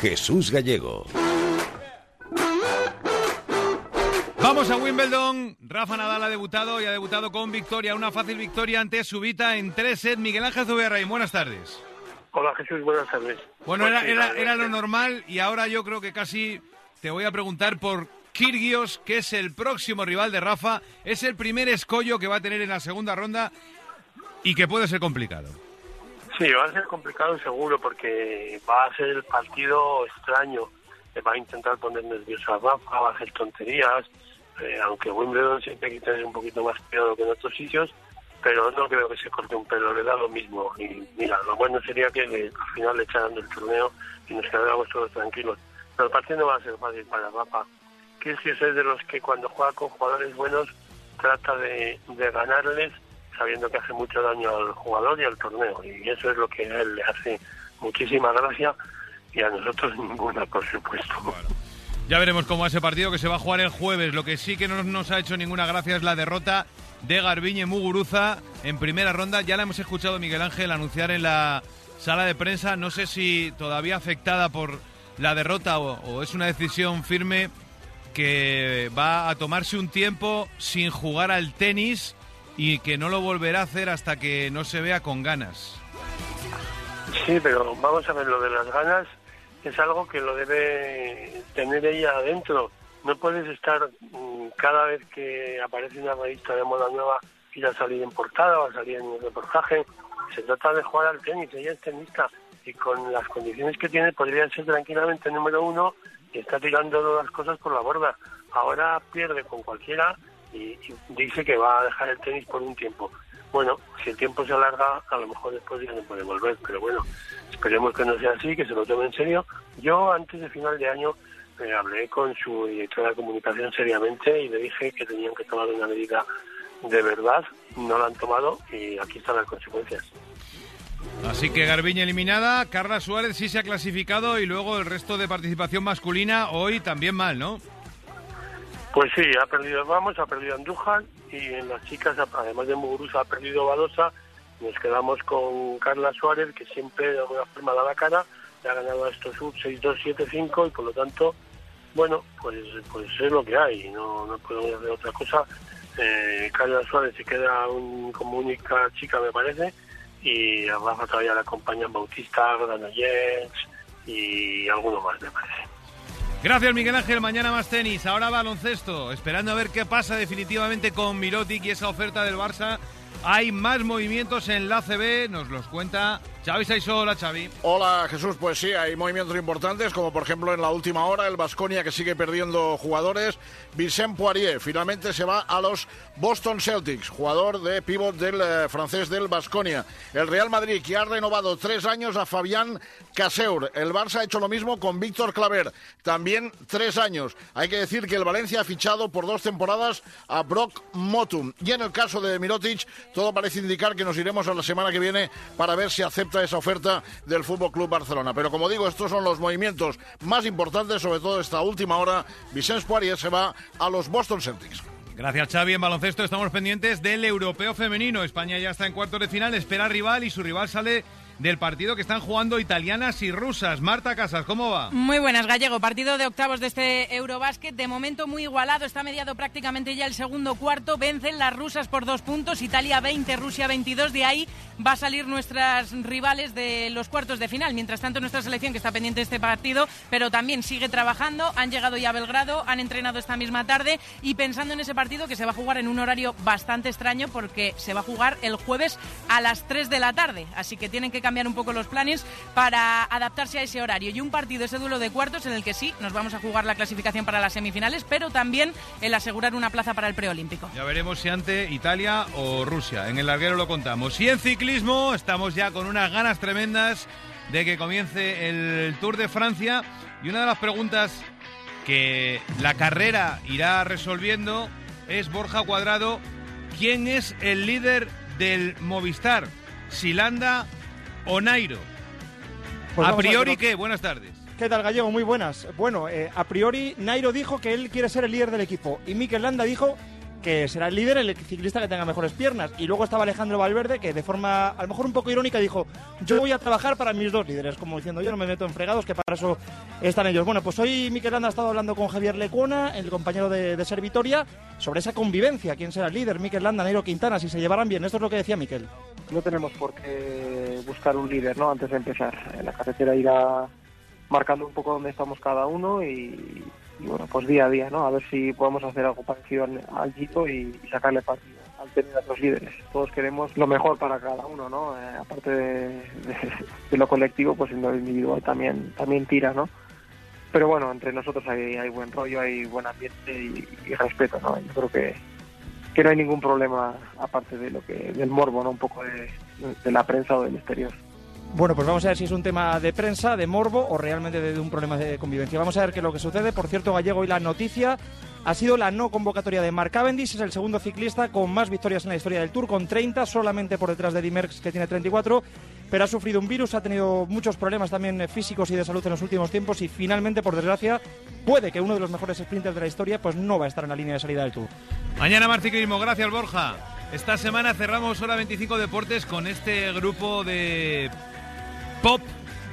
Jesús Gallego. Vamos a Wimbledon. Rafa Nadal ha debutado y ha debutado con victoria, una fácil victoria ante Subita en tres sets. Miguel Ángel Zubiarraín, buenas tardes. Hola Jesús, buenas tardes. Bueno, era, era, era lo normal y ahora yo creo que casi te voy a preguntar por Kirgios, que es el próximo rival de Rafa. Es el primer escollo que va a tener en la segunda ronda y que puede ser complicado. Sí, va a ser complicado seguro porque va a ser el partido extraño. Va a intentar poner nervioso a Rafa, va a hacer tonterías, eh, aunque Wimbledon siempre hay que tener un poquito más cuidado que en otros sitios, pero no creo que se corte un pelo, le da lo mismo. Y mira, lo bueno sería que al final le echaran del torneo y nos quedáramos todos tranquilos. Pero el partido no va a ser fácil para Rafa. Que es de los que cuando juega con jugadores buenos trata de, de ganarles sabiendo que hace mucho daño al jugador y al torneo. Y eso es lo que a él le hace muchísima gracia y a nosotros ninguna, por supuesto. Ya veremos cómo va ese partido que se va a jugar el jueves. Lo que sí que no nos ha hecho ninguna gracia es la derrota de Garbiñe Muguruza en primera ronda. Ya la hemos escuchado Miguel Ángel anunciar en la sala de prensa. No sé si todavía afectada por la derrota o, o es una decisión firme que va a tomarse un tiempo sin jugar al tenis y que no lo volverá a hacer hasta que no se vea con ganas. Sí, pero vamos a ver, lo de las ganas es algo que lo debe tener ella adentro. No puedes estar mm, cada vez que aparece una revista de moda nueva ir a salir en portada o a salir en un reportaje. Se trata de jugar al tenis, ella es tenista y con las condiciones que tiene podría ser tranquilamente número uno y está tirando las cosas por la borda. Ahora pierde con cualquiera y, dice que va a dejar el tenis por un tiempo. Bueno, si el tiempo se alarga, a lo mejor después ya no puede volver, pero bueno, esperemos que no sea así, que se lo tome en serio. Yo antes de final de año eh, hablé con su directora de comunicación seriamente y le dije que tenían que tomar una medida de verdad, no la han tomado y aquí están las consecuencias. Así que Garbiñe eliminada, Carla Suárez sí se ha clasificado y luego el resto de participación masculina hoy también mal, ¿no? Pues sí, ha perdido Ramos, ha perdido Andújar y en las chicas, además de Muguruza, ha perdido Badosa. Nos quedamos con Carla Suárez, que siempre de alguna forma da la cara, le ha ganado a estos sub 6-2, 7-5 y por lo tanto, bueno, pues, pues es lo que hay, no, no podemos hacer otra cosa. Eh, Carla Suárez se queda un- como única chica, me parece, y a Rafa todavía le acompañan Bautista, Granollers y alguno más, me parece. Gracias Miguel Ángel, mañana más tenis, ahora baloncesto, esperando a ver qué pasa definitivamente con Mirotic y esa oferta del Barça. Hay más movimientos en la CB, nos los cuenta Xavi Saiso. Hola Xavi. Hola Jesús, pues sí, hay movimientos importantes, como por ejemplo en la última hora el Vasconia que sigue perdiendo jugadores. Vicent Poirier finalmente se va a los Boston Celtics, jugador de pívot del eh, francés del Vasconia. El Real Madrid que ha renovado tres años a Fabián Caseur. El Barça ha hecho lo mismo con Víctor Claver, también tres años. Hay que decir que el Valencia ha fichado por dos temporadas a Brock Motum. Y en el caso de Mirotic, todo parece indicar que nos iremos a la semana que viene para ver si acepta esa oferta del Fútbol Club Barcelona. Pero como digo, estos son los movimientos más importantes, sobre todo esta última hora. Vicente Poirier se va a los Boston Celtics. Gracias Xavi, en baloncesto estamos pendientes del europeo femenino. España ya está en cuartos de final, espera rival y su rival sale del partido que están jugando italianas y rusas. Marta Casas, ¿cómo va? Muy buenas, Gallego. Partido de octavos de este Eurobásquet. De momento muy igualado. Está mediado prácticamente ya el segundo cuarto. Vencen las rusas por dos puntos. Italia 20, Rusia 22. De ahí va a salir nuestras rivales de los cuartos de final. Mientras tanto, nuestra selección que está pendiente de este partido, pero también sigue trabajando. Han llegado ya a Belgrado, han entrenado esta misma tarde y pensando en ese partido que se va a jugar en un horario bastante extraño porque se va a jugar el jueves a las 3 de la tarde. Así que tienen que cambiar un poco los planes para adaptarse a ese horario. Y un partido, ese duelo de cuartos, en el que sí, nos vamos a jugar la clasificación para las semifinales, pero también el asegurar una plaza para el preolímpico. Ya veremos si ante Italia o Rusia. En el larguero lo contamos. Y en ciclismo estamos ya con unas ganas tremendas de que comience el Tour de Francia. Y una de las preguntas que la carrera irá resolviendo es Borja Cuadrado. ¿Quién es el líder del Movistar? ¿Silanda o Nairo? Pues a a priori, ver, ¿qué? Buenas tardes. ¿Qué tal, Gallego? Muy buenas. Bueno, eh, a priori, Nairo dijo que él quiere ser el líder del equipo y Mikel Landa dijo que será el líder, el ciclista que tenga mejores piernas. Y luego estaba Alejandro Valverde, que de forma a lo mejor un poco irónica dijo, yo voy a trabajar para mis dos líderes, como diciendo, yo no me meto en fregados, que para eso están ellos. Bueno, pues hoy Miquel Anda ha estado hablando con Javier Lecuona, el compañero de, de Ser Vitoria, sobre esa convivencia, quién será el líder, Miquel Landa, Nairo Quintana, si se llevarán bien. Esto es lo que decía Miquel. No tenemos por qué buscar un líder, ¿no? Antes de empezar. En la carretera irá marcando un poco dónde estamos cada uno y, bueno, pues día a día, ¿no? A ver si podemos hacer algo parecido al, Gito y, y sacarle partido al tener a los líderes. Todos queremos lo mejor para cada uno, ¿no? Eh, aparte de lo colectivo, pues en lo individual también, también tira, ¿no? Pero bueno, entre nosotros hay, hay buen rollo, hay buen ambiente y, y respeto, ¿no? Yo creo que, que no hay ningún problema aparte de lo que del morbo, ¿no? Un poco de, la prensa o del exterior. Bueno, pues vamos a ver si es un tema de prensa, de morbo o realmente de, un problema de convivencia. Vamos a ver qué es lo que sucede. Por cierto, Gallego, y la noticia ha sido la no convocatoria de Mark Cavendish. Es el segundo ciclista con más victorias en la historia del Tour, con 30, solamente por detrás de Eddy Merckx, que tiene 34. Pero ha sufrido un virus, ha tenido muchos problemas también eh, físicos y de salud en los últimos tiempos. Y finalmente, por desgracia, puede que uno de los mejores sprinters de la historia pues no va a estar en la línea de salida del Tour. Mañana más ciclismo, gracias Borja. Esta semana cerramos Hora 25 Deportes con este grupo de pop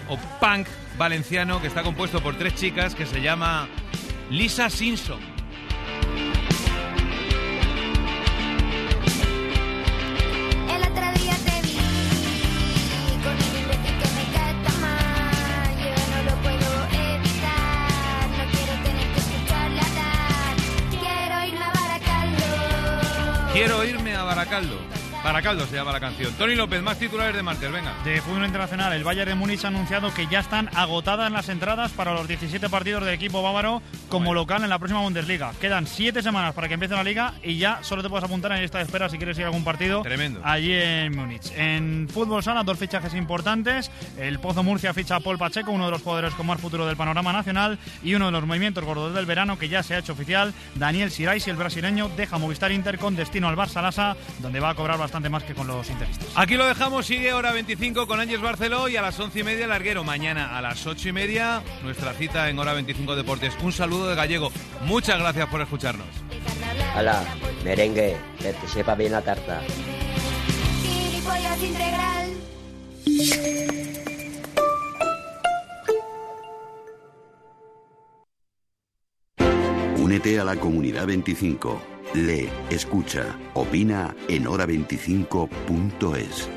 o punk valenciano que está compuesto por tres chicas que se llama Lisa Simpson. Quiero irme a Baracaldo. Baracaldo se llama la canción. Tony López, más titulares de martes, venga. De fútbol internacional, el Bayern de Múnich ha anunciado que ya están agotadas las entradas para los 17 partidos del equipo bávaro como local en la próxima Bundesliga. Quedan 7 semanas para que empiece la liga y ya solo te puedes apuntar en de espera si quieres ir a algún partido Tremendo. allí en Múnich. En fútbol sala, dos fichajes importantes. El Pozo Murcia ficha a Paul Pacheco, uno de los jugadores con más futuro del panorama nacional y uno de los movimientos gordos del verano que ya se ha hecho oficial. Daniel Sirais, el brasileño, deja Movistar Inter con destino al Barça Lasa, donde va a cobrar bastante más que con los interistas. Aquí lo dejamos, sigue hora 25 con Ángeles Barceló y a las 11 y media Larguero. Mañana a las 8 y media nuestra cita en hora 25 Deportes. Un saludo de Gallego. Muchas gracias por escucharnos. Hala, merengue, que te sepa bien la tarta. Integral. Únete a la comunidad 25. Lee, escucha, opina en hora25.es.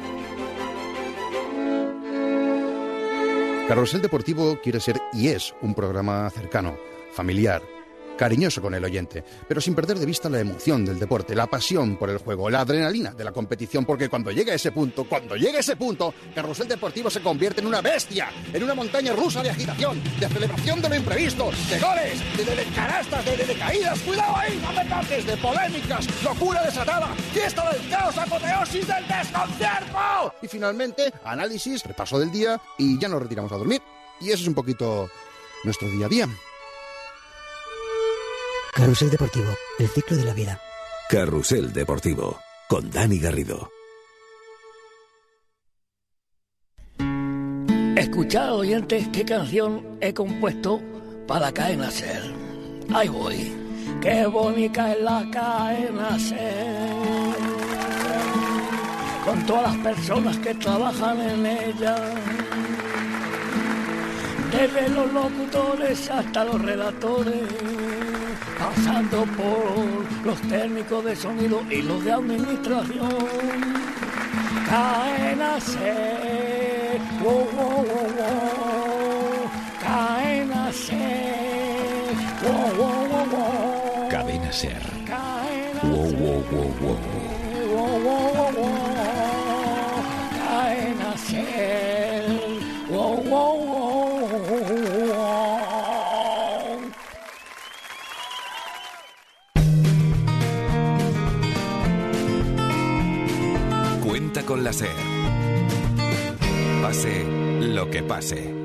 Carrusel Deportivo quiere ser y es un programa cercano, familiar, cariñoso con el oyente, pero sin perder de vista la emoción del deporte, la pasión por el juego, la adrenalina de la competición, porque cuando llega ese punto, cuando llega ese punto, Carrusel Deportivo se convierte en una bestia, en una montaña rusa de agitación, de celebración de lo imprevisto, de goles, de, de- de de- de caídas, cuidado ahí, no me toques, de polémicas, locura desatada, fiesta del caos, apoteosis del desconcierto. Y finalmente, análisis, repaso del día y ya nos retiramos a dormir. Y eso es un poquito nuestro día a día. Carrusel Deportivo, el ciclo de la vida. Carrusel Deportivo, con Dani Garrido. Escuchad, oyentes, qué canción he compuesto para Cadena Ser. Ahí voy. Qué bonita es la Cadena Ser. Con todas las personas que trabajan en ella. Desde los locutores hasta los relatores. Pasando por los técnicos de sonido y los de administración. Ser. Wow, wow, wow, wow. Cadena Ser. Wow, wow, wow, wow. Cadena Ser. Wow, wow, wow, wow. Wow, wow, wow, wow. Cadena Ser. Con la SER. Pase lo que pase.